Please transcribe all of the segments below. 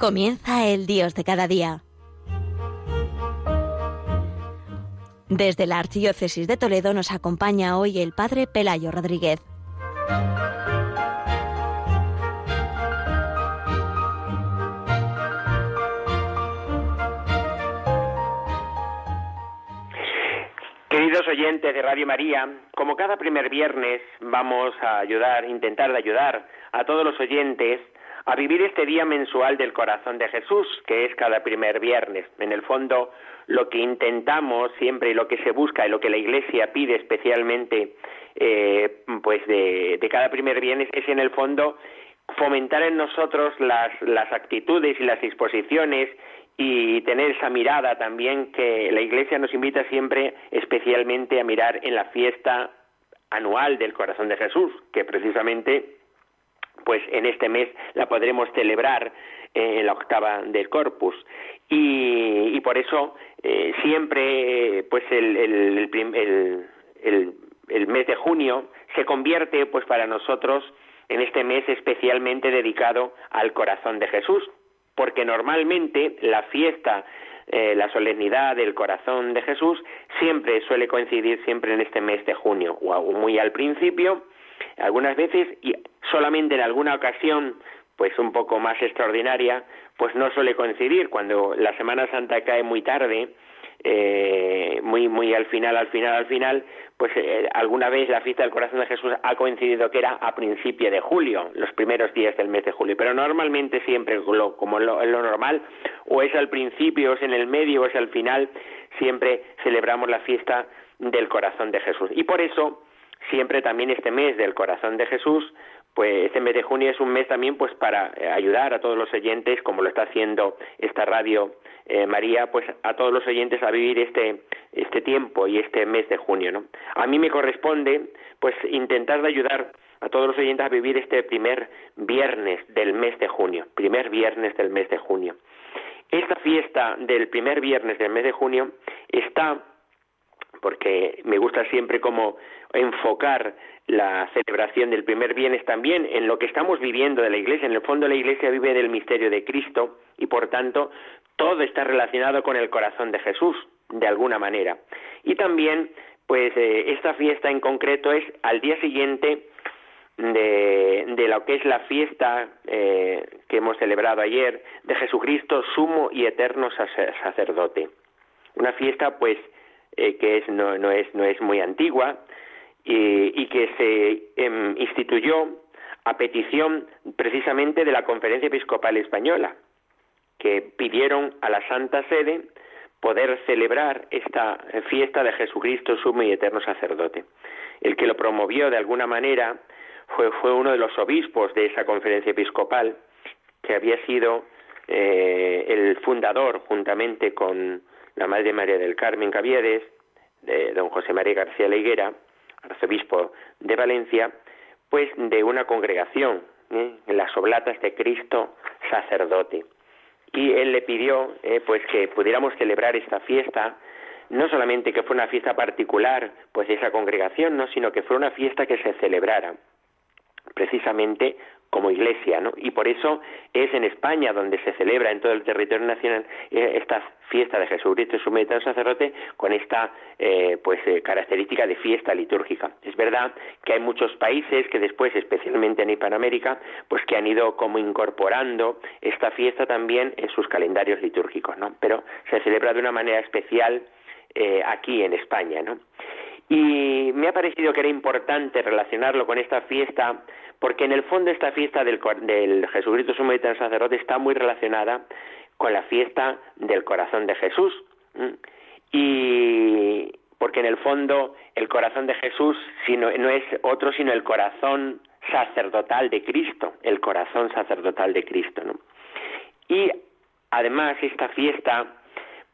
Comienza el Dios de cada día. Desde la Archidiócesis de Toledo nos acompaña hoy el Padre Pelayo Rodríguez. Queridos oyentes de Radio María, como cada primer viernes vamos a ayudar, intentar de ayudar a todos los oyentes a vivir este día mensual del corazón de Jesús, que es cada primer viernes. En el fondo, lo que intentamos siempre y lo que se busca y lo que la Iglesia pide especialmente, eh, pues de, cada primer viernes es en el fondo fomentar en nosotros las, las actitudes y las disposiciones y tener esa mirada también que la Iglesia nos invita siempre especialmente a mirar en la fiesta anual del corazón de Jesús, que precisamente pues en este mes la podremos celebrar en la octava del Corpus. Y, por eso eh, siempre pues el, el, el, el, mes de junio se convierte pues para nosotros en este mes especialmente dedicado al corazón de Jesús porque normalmente la fiesta eh, la solemnidad del corazón de Jesús siempre suele coincidir siempre en este mes de junio o muy al principio algunas veces y solamente en alguna ocasión pues un poco más extraordinaria, pues no suele coincidir cuando la Semana Santa cae muy tarde, eh, muy muy al final, al final, al final, pues eh, alguna vez la fiesta del Corazón de Jesús ha coincidido que era a principio de julio, los primeros días del mes de julio, pero normalmente siempre lo, como lo, lo normal, o es al principio, o es en el medio, o es al final, siempre celebramos la fiesta del Corazón de Jesús. Y por eso siempre también este mes del corazón de Jesús, pues este mes de junio es un mes también pues para eh, ayudar a todos los oyentes, como lo está haciendo esta radio eh, María, pues a todos los oyentes a vivir este este tiempo y este mes de junio, ¿no? A mí me corresponde pues intentar de ayudar a todos los oyentes a vivir este primer viernes del mes de junio, primer viernes del mes de junio. Esta fiesta del primer viernes del mes de junio está porque me gusta siempre como enfocar la celebración del primer viernes también en lo que estamos viviendo de la Iglesia. En el fondo la Iglesia vive del misterio de Cristo y por tanto todo está relacionado con el corazón de Jesús de alguna manera. Y también pues eh, esta fiesta en concreto es al día siguiente de, de lo que es la fiesta eh, que hemos celebrado ayer de Jesucristo, sumo y eterno sacerdote. Una fiesta pues eh, que es, no, no, es, no es muy antigua y, que se em, instituyó a petición precisamente de la Conferencia Episcopal Española, que pidieron a la Santa Sede poder celebrar esta fiesta de Jesucristo, sumo y eterno sacerdote. El que lo promovió de alguna manera fue, fue uno de los obispos de esa conferencia episcopal, que había sido eh, el fundador, juntamente con la Madre María del Carmen Caviedes, de don José María García Leiguera, arzobispo de Valencia, pues de una congregación, ¿eh? en las oblatas de Cristo sacerdote. Y él le pidió eh, pues que pudiéramos celebrar esta fiesta, no solamente que fue una fiesta particular pues de esa congregación, no, sino que fue una fiesta que se celebrara precisamente como iglesia, ¿no? Y por eso es en España donde se celebra en todo el territorio nacional eh, esta fiesta de Jesucristo su meditado sacerdote con esta eh, pues eh, característica de fiesta litúrgica. Es verdad que hay muchos países que después, especialmente en Hispanoamérica, pues que han ido como incorporando esta fiesta también en sus calendarios litúrgicos, ¿no? Pero se celebra de una manera especial aquí en España, ¿no? Y me ha parecido que era importante relacionarlo con esta fiesta porque en el fondo esta fiesta del, del Jesucristo Sumo y Sacerdote está muy relacionada con la fiesta del corazón de Jesús. Y porque en el fondo el corazón de Jesús no es otro sino el corazón sacerdotal de Cristo, el corazón sacerdotal de Cristo. Y además esta fiesta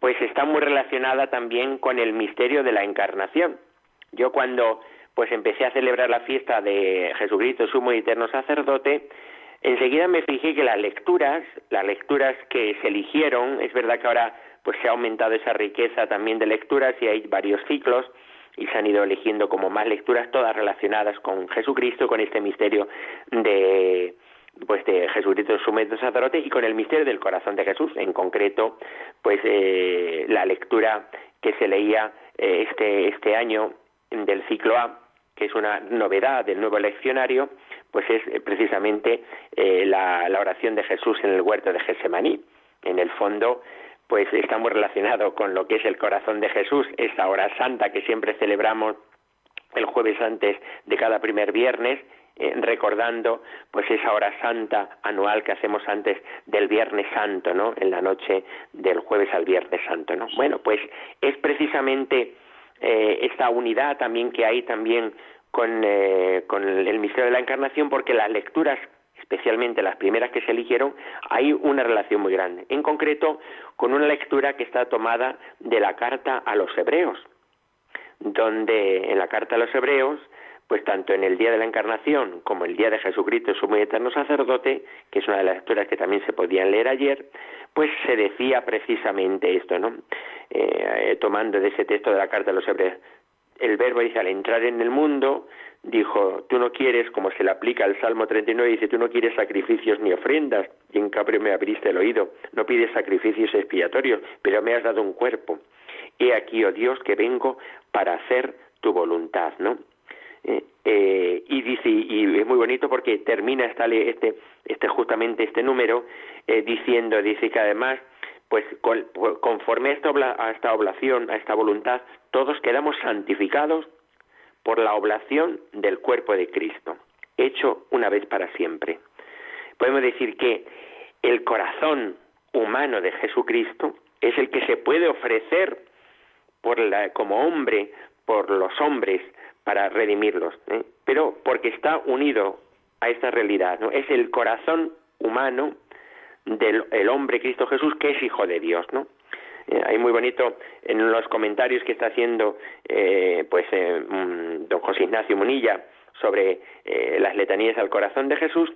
pues está muy relacionada también con el misterio de la encarnación. Yo cuando pues empecé a celebrar la fiesta de Jesucristo, sumo y eterno sacerdote, enseguida me fijé que las lecturas, las lecturas que se eligieron, es verdad que ahora pues se ha aumentado esa riqueza también de lecturas y hay varios ciclos y se han ido eligiendo como más lecturas todas relacionadas con Jesucristo, con este misterio de pues de Jesucristo su método sacerdote y con el misterio del corazón de Jesús, en concreto, pues eh, la lectura que se leía eh, este, este año del ciclo A, que es una novedad del nuevo leccionario, pues es eh, precisamente la, la, oración de Jesús en el huerto de Getsemaní. En el fondo, pues está muy relacionado con lo que es el corazón de Jesús, esta hora santa que siempre celebramos el jueves antes de cada primer viernes, eh, recordando pues esa hora santa anual que hacemos antes del Viernes Santo, ¿no? En la noche del jueves al Viernes Santo, ¿no? Bueno, pues es precisamente eh, esta unidad también que hay también con, eh, con el misterio de la Encarnación, porque las lecturas especialmente las primeras que se eligieron, hay una relación muy grande. En concreto, con una lectura que está tomada de la carta a los hebreos, donde en la carta a los hebreos, pues tanto en el día de la encarnación como el día de Jesucristo, su muy eterno sacerdote, que es una de las lecturas que también se podían leer ayer, pues se decía precisamente esto, ¿no? Eh, tomando de ese texto de la carta a los hebreos, el verbo dice al entrar en el mundo, dijo, tú no quieres, como se le aplica al Salmo 39, dice, tú no quieres sacrificios ni ofrendas, y en cambio me abriste el oído, no pides sacrificios expiatorios, pero me has dado un cuerpo. He aquí, oh Dios, que vengo para hacer tu voluntad, ¿no? Eh, eh, y dice y es muy bonito porque termina esta, este este justamente este número eh, diciendo dice que además pues conforme a esta, a esta oblación a esta voluntad todos quedamos santificados por la oblación del cuerpo de Cristo hecho una vez para siempre. Podemos decir que el corazón humano de Jesucristo es el que se puede ofrecer por la, como hombre por los hombres para redimirlos, ¿eh? pero porque está unido a esta realidad, ¿no? Es el corazón humano del hombre Cristo Jesús que es hijo de Dios, ¿no? Eh, hay muy bonito en los comentarios que está haciendo eh, pues mm, don José Ignacio Munilla sobre las letanías al corazón de Jesús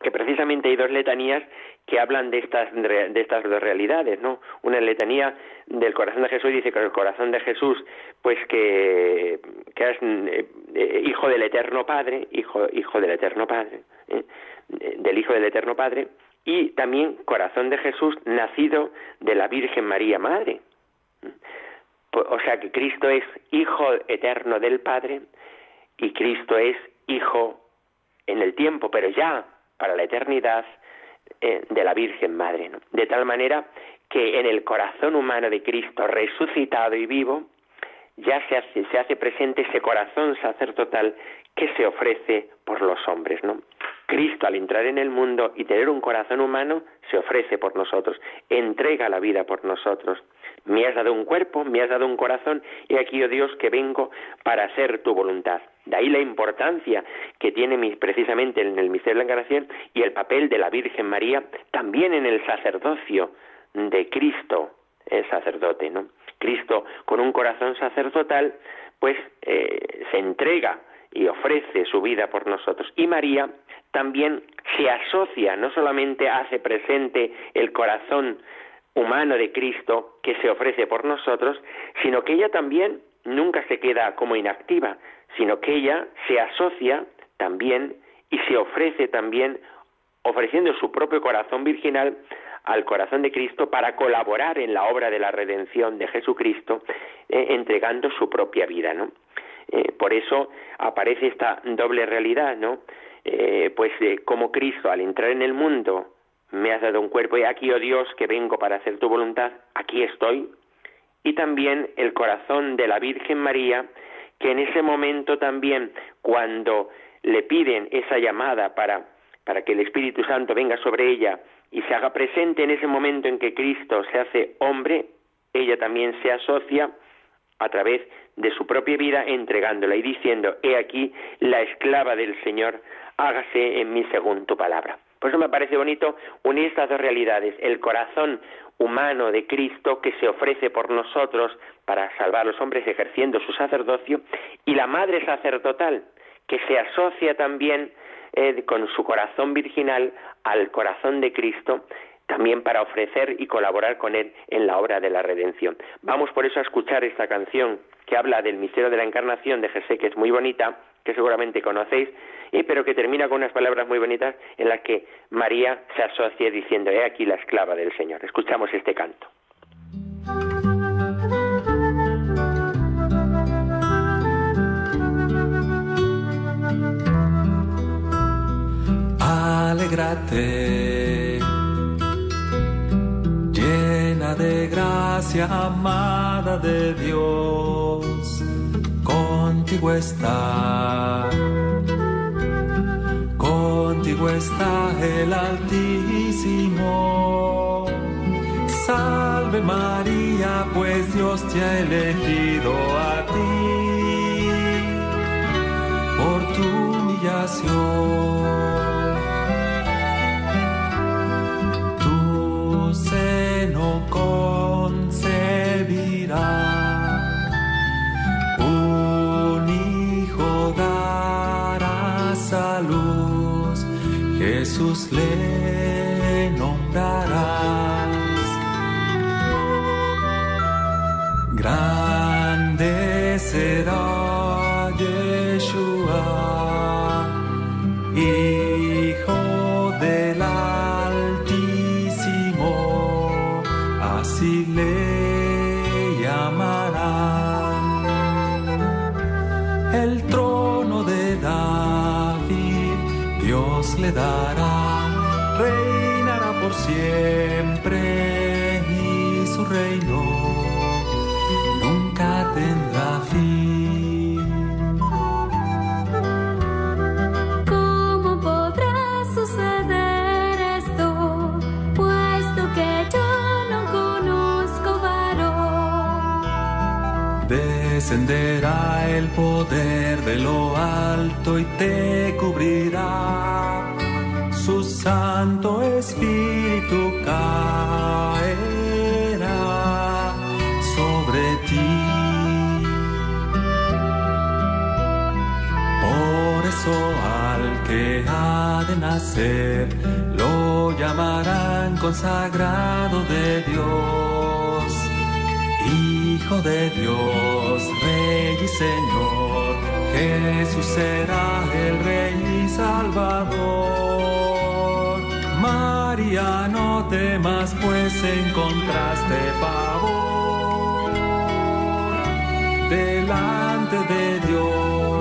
que precisamente hay dos letanías que hablan de estas de estas dos realidades, ¿no? Una letanía del corazón de Jesús dice que el corazón de Jesús, pues que, que es eh, hijo del eterno Padre, hijo hijo del eterno Padre, ¿eh? del hijo del eterno Padre, y también corazón de Jesús nacido de la Virgen María Madre. O sea que Cristo es hijo eterno del Padre y Cristo es hijo en el tiempo, pero ya para la eternidad eh, de la Virgen Madre. De tal manera que en el corazón humano de Cristo resucitado y vivo, ya se hace, se hace presente ese corazón sacerdotal que se ofrece por los hombres, ¿no? Cristo al entrar en el mundo y tener un corazón humano se ofrece por nosotros, entrega la vida por nosotros. Me has dado un cuerpo, me has dado un corazón y aquí, oh Dios, que vengo para hacer tu voluntad. De ahí la importancia que tiene precisamente en el misterio de la encarnación y el papel de la Virgen María también en el sacerdocio de Cristo, el sacerdote, ¿no? Cristo con un corazón sacerdotal, pues eh, se entrega y ofrece su vida por nosotros. Y María también se asocia, no solamente hace presente el corazón humano de Cristo que se ofrece por nosotros, sino que ella también nunca se queda como inactiva, sino que ella se asocia también y se ofrece también ofreciendo su propio corazón virginal al corazón de Cristo para colaborar en la obra de la redención de Jesucristo, eh, entregando su propia vida, ¿no? Eh, por eso aparece esta doble realidad, ¿no? Eh, pues como Cristo al entrar en el mundo me has dado un cuerpo y aquí, oh Dios, que vengo para hacer tu voluntad, aquí estoy. Y también el corazón de la Virgen María, que en ese momento también, cuando le piden esa llamada para, para que el Espíritu Santo venga sobre ella y se haga presente en ese momento en que Cristo se hace hombre, ella también se asocia a través de su propia vida entregándola y diciendo, he aquí la esclava del Señor, hágase en mí según tu palabra. Por eso me parece bonito unir estas dos realidades, el corazón humano de Cristo que se ofrece por nosotros para salvar a los hombres ejerciendo su sacerdocio y la madre sacerdotal que se asocia también eh, con su corazón virginal al corazón de Cristo también para ofrecer y colaborar con Él en la obra de la redención. Vamos por eso a escuchar esta canción que habla del misterio de la encarnación de Jesús, que es muy bonita, que seguramente conocéis, y, pero que termina con unas palabras muy bonitas en las que María se asocia diciendo, he aquí la esclava del Señor. Escuchamos este canto. Alégrate de gracia, amada de Dios, contigo está. Contigo el Altísimo. Salve María, pues Dios te ha elegido a ti por tu humillación. Un Jesús le nombrarás. Descenderá el poder de lo alto y te cubrirá su Santo Espíritu caerá sobre ti. Por eso al que ha de nacer lo llamarán consagrado de Dios, De Dios, Rey y Señor. Jesús será el Rey y Salvador. María, no temas, pues encontraste favor delante de Dios.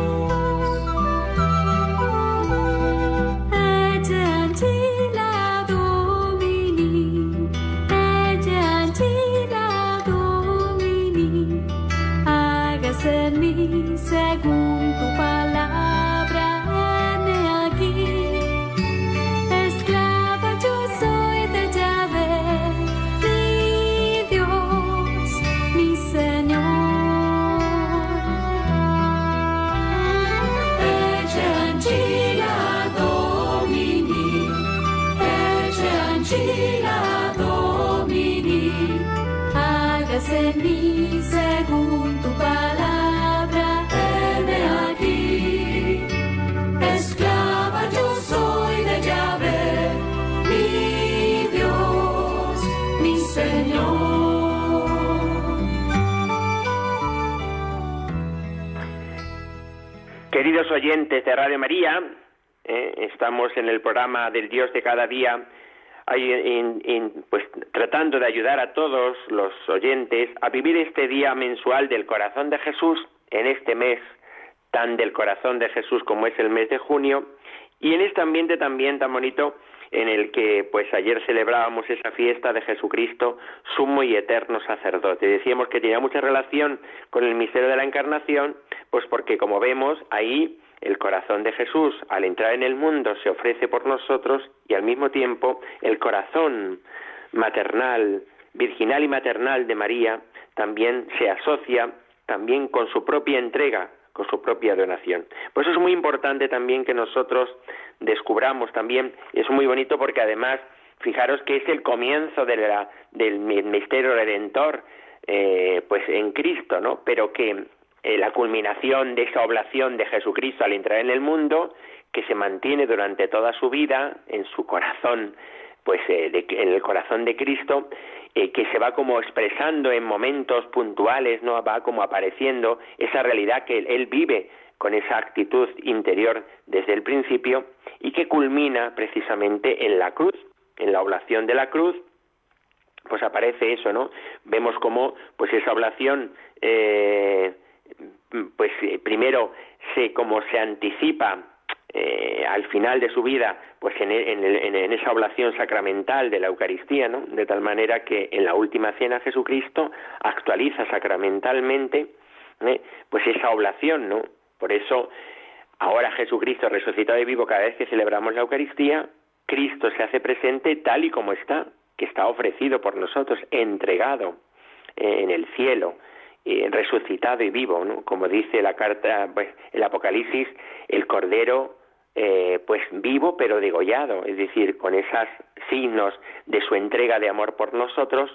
Señor. Queridos oyentes de Radio María, eh, estamos en el programa del Dios de cada día pues tratando de ayudar a todos los oyentes a vivir este día mensual del corazón de Jesús en este mes tan del corazón de Jesús como es el mes de junio y en este ambiente también tan bonito en el que pues ayer celebrábamos esa fiesta de Jesucristo, sumo y eterno sacerdote. Decíamos que tenía mucha relación con el misterio de la encarnación, pues porque como vemos ahí el corazón de Jesús, al entrar en el mundo, se ofrece por nosotros y al mismo tiempo el corazón maternal, virginal y maternal de María también se asocia también con su propia entrega, con su propia donación. Por eso es muy importante también que nosotros descubramos también, es muy bonito porque además, fijaros que es el comienzo de la, del misterio redentor, eh, pues en Cristo, ¿no? Pero que eh, la culminación de esa oblación de Jesucristo al entrar en el mundo, que se mantiene durante toda su vida en su corazón, pues de, en el corazón de Cristo que se va como expresando en momentos puntuales, no va como apareciendo esa realidad que él vive con esa actitud interior desde el principio y que culmina precisamente en la cruz, en la oblación de la cruz, pues aparece eso, ¿no? Vemos como pues esa oblación eh, pues eh, primero se como se anticipa eh, al final de su vida, pues en, en, esa oblación sacramental de la Eucaristía, ¿no? De tal manera que en la última cena Jesucristo actualiza sacramentalmente, pues esa oblación, ¿no? Por eso, ahora Jesucristo resucitado y vivo, cada vez que celebramos la Eucaristía, Cristo se hace presente tal y como está, que está ofrecido por nosotros, entregado eh, en el cielo, eh, resucitado y vivo, ¿no? como dice la carta, pues, el Apocalipsis, el Cordero, eh, pues vivo pero degollado, es decir, con esos signos de su entrega de amor por nosotros,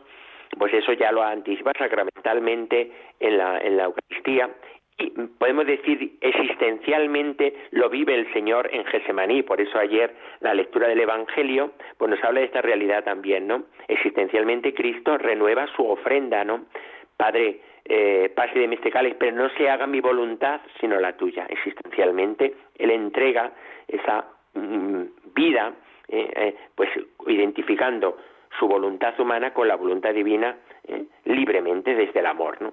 pues eso ya lo anticipa sacramentalmente en la, en la Eucaristía y podemos decir existencialmente lo vive el Señor en Gesemaní, por eso ayer la lectura del Evangelio pues nos habla de esta realidad también, ¿no? Existencialmente Cristo renueva su ofrenda, ¿no? Padre, eh, pase de cáliz, pero no se haga mi voluntad, sino la tuya. Existencialmente Él entrega esa mm, vida, eh, eh, pues identificando su voluntad humana con la voluntad divina eh, libremente desde el amor, ¿no?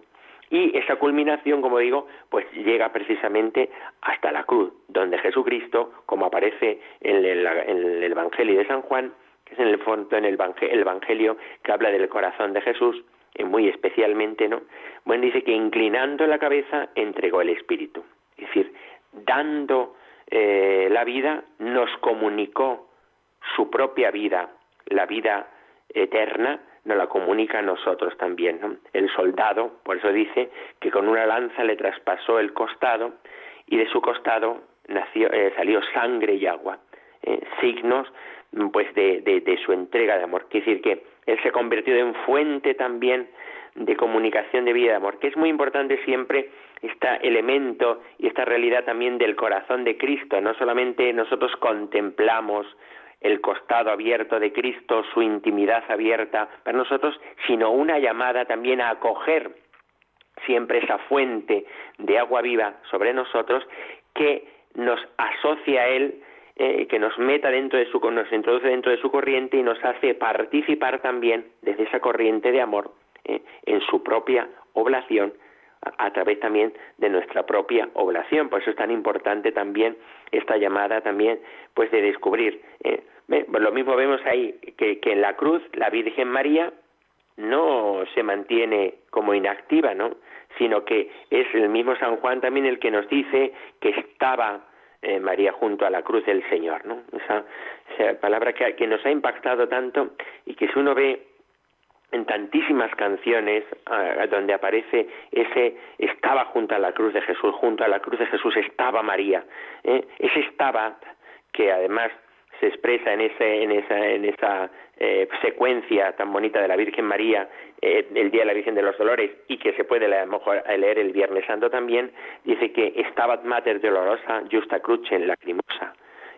Y esa culminación, como digo, pues llega precisamente hasta la cruz, donde Jesucristo, como aparece en el, Evangelio de San Juan, que es en el fondo en el Evangelio que habla del corazón de Jesús, muy especialmente, ¿no? Bueno, dice que inclinando la cabeza entregó el Espíritu. Es decir, dando eh, la vida, nos comunicó su propia vida, la vida eterna, nos la comunica a nosotros también. ¿no? El soldado, por eso dice que con una lanza le traspasó el costado y de su costado nació, eh, salió sangre y agua, eh, signos pues de, de, su entrega de amor. Quiere decir que él se convirtió en fuente también de comunicación de vida de amor, que es muy importante siempre este elemento y esta realidad también del corazón de Cristo. No solamente nosotros contemplamos el costado abierto de Cristo, su intimidad abierta para nosotros, sino una llamada también a acoger siempre esa fuente de agua viva sobre nosotros que nos asocia a Él, eh, que nos meta dentro de su, nos introduce dentro de su corriente y nos hace participar también desde esa corriente de amor eh, en su propia oblación a, través también de nuestra propia oblación. Por eso es tan importante también esta llamada también pues de descubrir. Eh, lo mismo vemos ahí que, que en la cruz la Virgen María no se mantiene como inactiva, ¿no? sino que es el mismo San Juan también el que nos dice que estaba eh, María junto a la cruz del Señor, ¿no? Esa, palabra que, que, nos ha impactado tanto y que si uno ve en tantísimas canciones ah, donde aparece ese estaba junto a la cruz de Jesús, junto a la cruz de Jesús estaba María, ¿eh? ese estaba que además se expresa en ese en esa en esa eh, secuencia tan bonita de la Virgen María eh, el día de la Virgen de los Dolores y que se puede a lo mejor leer el Viernes Santo también dice que estaba mater dolorosa justa cruce lacrimosa.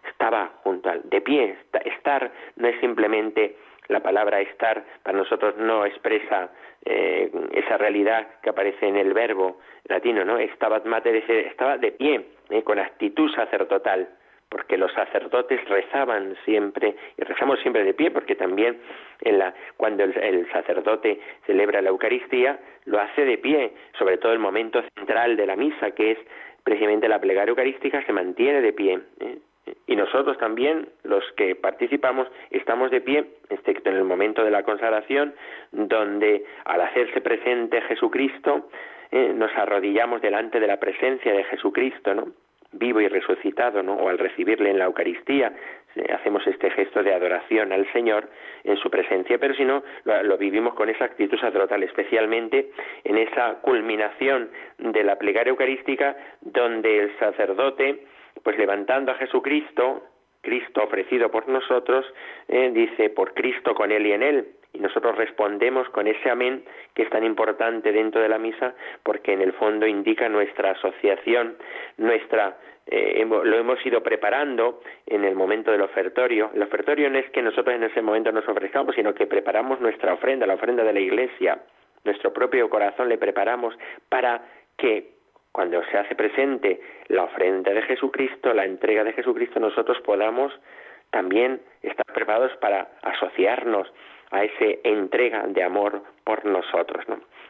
Estaba junto al de pie. Estar no es simplemente la palabra estar. Para nosotros no expresa eh, esa realidad que aparece en el verbo latino, ¿no? Estaba mater, estaba de pie, eh, con actitud sacerdotal, porque los sacerdotes rezaban siempre, y rezamos siempre de pie, porque también en la, cuando el, sacerdote celebra la Eucaristía, lo hace de pie, sobre todo el momento central de la misa, que es precisamente la plegaria eucarística, se mantiene de pie. ¿eh? y nosotros también, los que participamos, estamos de pie, excepto en el momento de la consagración, donde al hacerse presente Jesucristo, eh, nos arrodillamos delante de la presencia de Jesucristo, ¿no? Vivo y resucitado, ¿no? o al recibirle en la Eucaristía, eh, hacemos este gesto de adoración al Señor en su presencia, pero si no, lo, vivimos con esa actitud sacerdotal, especialmente en esa culminación de la plegaria eucarística, donde el sacerdote pues levantando a Jesucristo, Cristo ofrecido por nosotros, eh, dice, por Cristo con Él y en Él, y nosotros respondemos con ese amén que es tan importante dentro de la misa porque en el fondo indica nuestra asociación, nuestra eh, lo hemos ido preparando en el momento del ofertorio. El ofertorio no es que nosotros en ese momento nos ofrezcamos, sino que preparamos nuestra ofrenda, la ofrenda de la Iglesia, nuestro propio corazón le preparamos para que cuando se hace presente la ofrenda de Jesucristo, la entrega de Jesucristo, nosotros podamos también estar preparados para asociarnos a esa entrega de amor por nosotros.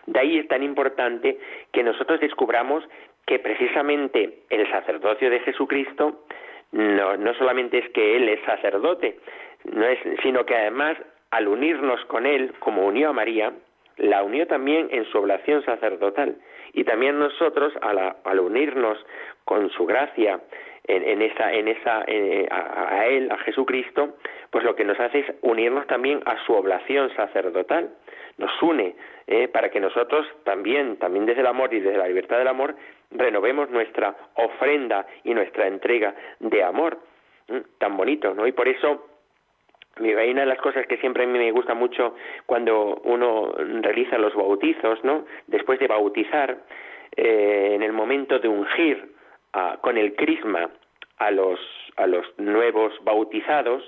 De ahí es tan importante que nosotros descubramos que precisamente el sacerdocio de Jesucristo no, no solamente es que Él es sacerdote, no es, sino que además al unirnos con Él, como unió a María, la unió también en su oblación sacerdotal. Y también nosotros, al, unirnos con su gracia en, esa, en esa, eh, a, Él, a Jesucristo, pues lo que nos hace es unirnos también a su oblación sacerdotal. Nos une eh, para que nosotros también, también desde el amor y desde la libertad del amor, renovemos nuestra ofrenda y nuestra entrega de amor. Tan bonito, ¿no? Y por eso hay una de las cosas que siempre a mí me gusta mucho cuando uno realiza los bautizos, ¿no? Después de bautizar, eh, en el momento de ungir con el crisma a los, a los nuevos bautizados,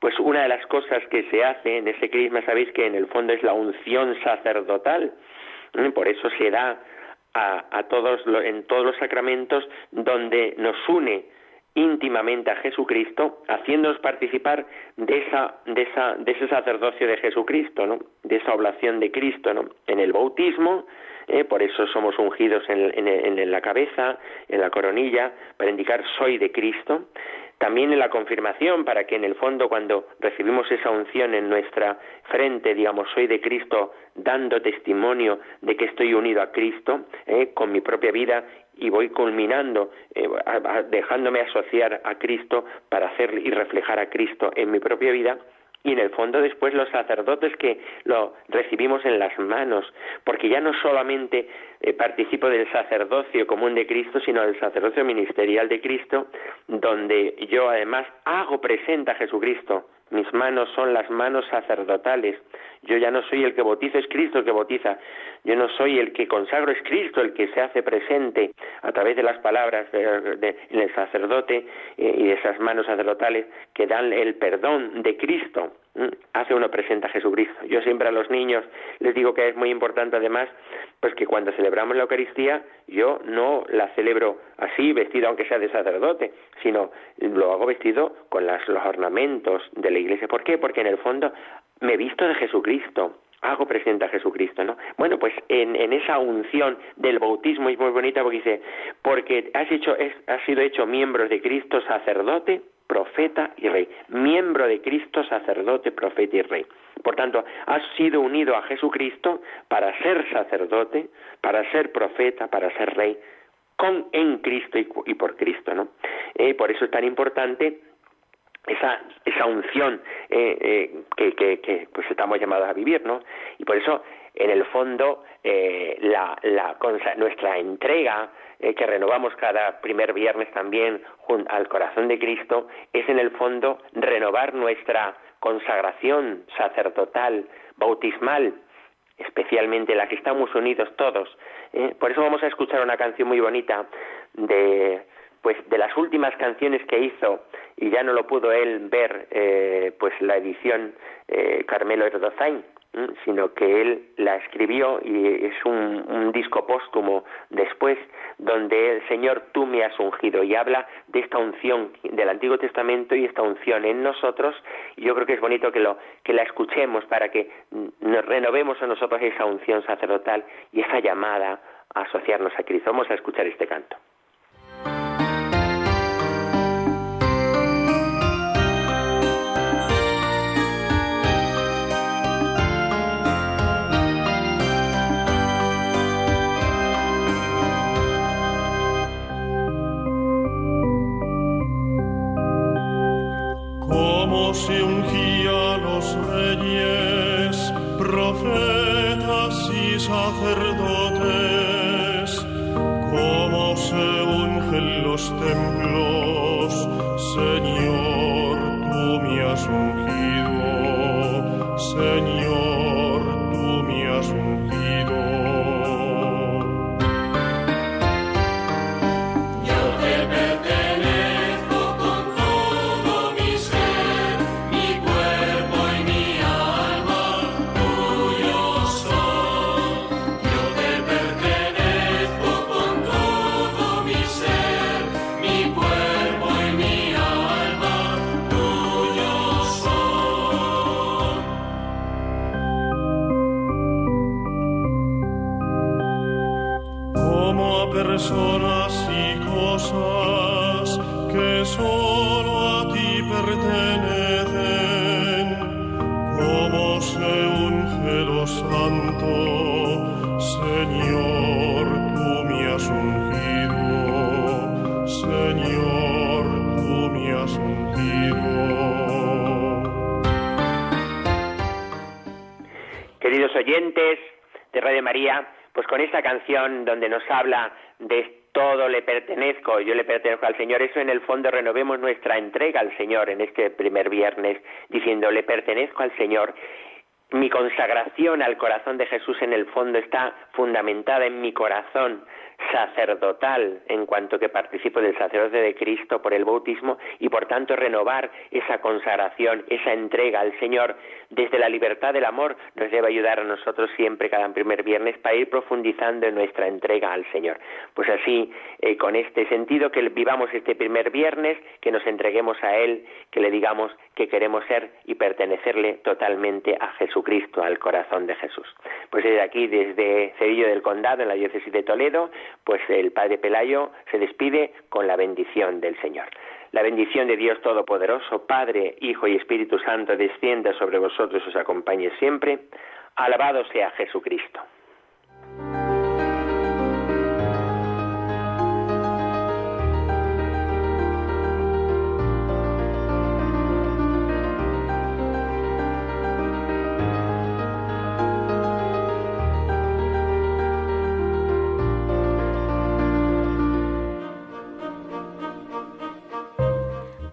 pues una de las cosas que se hace en ese crisma, sabéis que en el fondo es la unción sacerdotal, por eso se da a, a todos en todos los sacramentos donde nos une íntimamente a Jesucristo, haciéndonos participar de esa, de esa, de ese sacerdocio de Jesucristo, ¿no? de esa oblación de Cristo, ¿no? En el bautismo, ¿eh? por eso somos ungidos en, en, la cabeza, en la coronilla, para indicar soy de Cristo. También en la confirmación, para que en el fondo cuando recibimos esa unción en nuestra frente, digamos, soy de Cristo, dando testimonio de que estoy unido a Cristo, ¿eh? con mi propia vida y voy culminando, eh, dejándome asociar a Cristo para hacer y reflejar a Cristo en mi propia vida, y en el fondo después los sacerdotes que lo recibimos en las manos, porque ya no solamente eh, participo del sacerdocio común de Cristo, sino del sacerdocio ministerial de Cristo, donde yo además hago presente a Jesucristo. Mis manos son las manos sacerdotales. Yo ya no soy el que bautiza, es Cristo el que bautiza. Yo no soy el que consagro, es Cristo el que se hace presente a través de las palabras de, el sacerdote eh, y de esas manos sacerdotales que dan el perdón de Cristo. Hace uno presente a Jesucristo. Yo siempre a los niños les digo que es muy importante además pues que cuando celebramos la Eucaristía yo no la celebro así, vestido aunque sea de sacerdote, sino lo hago vestido con los ornamentos de la iglesia. ¿Por qué? Porque en el fondo me visto de Jesucristo, hago presente a Jesucristo, ¿no? Bueno, pues en, esa unción del bautismo es muy bonita porque dice, porque has, hecho, has sido hecho miembro de Cristo, sacerdote, profeta y rey. Miembro de Cristo, sacerdote, profeta y rey. Por tanto, has sido unido a Jesucristo para ser sacerdote, para ser profeta, para ser rey, con en Cristo y, por Cristo, ¿no? Eh, por eso es tan importante esa, esa unción eh, eh, que, que, que, pues estamos llamados a vivir, ¿no? Y por eso, en el fondo, eh, la, la, nuestra entrega eh, que renovamos cada primer viernes también al corazón de Cristo es en el fondo renovar nuestra consagración sacerdotal, bautismal, especialmente la que estamos unidos todos. por eso vamos a escuchar una canción muy bonita de pues de las últimas canciones que hizo y ya no lo pudo él ver eh, pues la edición eh, Carmelo Erdozain sino que él la escribió y es un, un, disco póstumo después donde el Señor tú me has ungido y habla de esta unción del Antiguo Testamento y esta unción en nosotros y yo creo que es bonito que lo que la escuchemos para que nos renovemos a nosotros esa unción sacerdotal y esa llamada a asociarnos a Cristo. Vamos a escuchar este canto. Esta canción donde nos habla de todo le pertenezco, yo le pertenezco al Señor, eso en el fondo renovemos nuestra entrega al Señor en este primer viernes, diciendo le pertenezco al Señor. Mi consagración al corazón de Jesús en el fondo está fundamentada en mi corazón sacerdotal en cuanto que participo del sacerdote de Cristo por el bautismo y por tanto renovar esa consagración, esa entrega al Señor desde la libertad del amor nos debe ayudar a nosotros siempre cada primer viernes para ir profundizando en nuestra entrega al Señor. Pues así, eh, con este sentido, que vivamos este primer viernes, que nos entreguemos a Él, que le digamos que queremos ser y pertenecerle totalmente a Jesucristo, al corazón de Jesús. Pues desde aquí, desde Cedillo del Condado, en la diócesis de Toledo, pues el Padre Pelayo se despide con la bendición del Señor. La bendición de Dios Todopoderoso, Padre, Hijo y Espíritu Santo, descienda sobre vosotros y os acompañe siempre. Alabado sea Jesucristo.